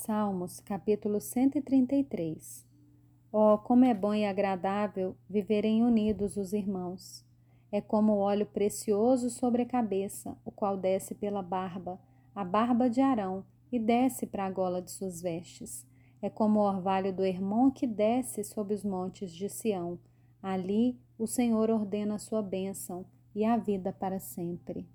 Salmos, capítulo 133 Oh, como é bom e agradável viverem unidos os irmãos! É como o óleo precioso sobre a cabeça, o qual desce pela barba, a barba de Arão, e desce para a gola de suas vestes. É como o orvalho do irmão que desce sobre os montes de Sião. Ali o Senhor ordena a sua bênção e a vida para sempre.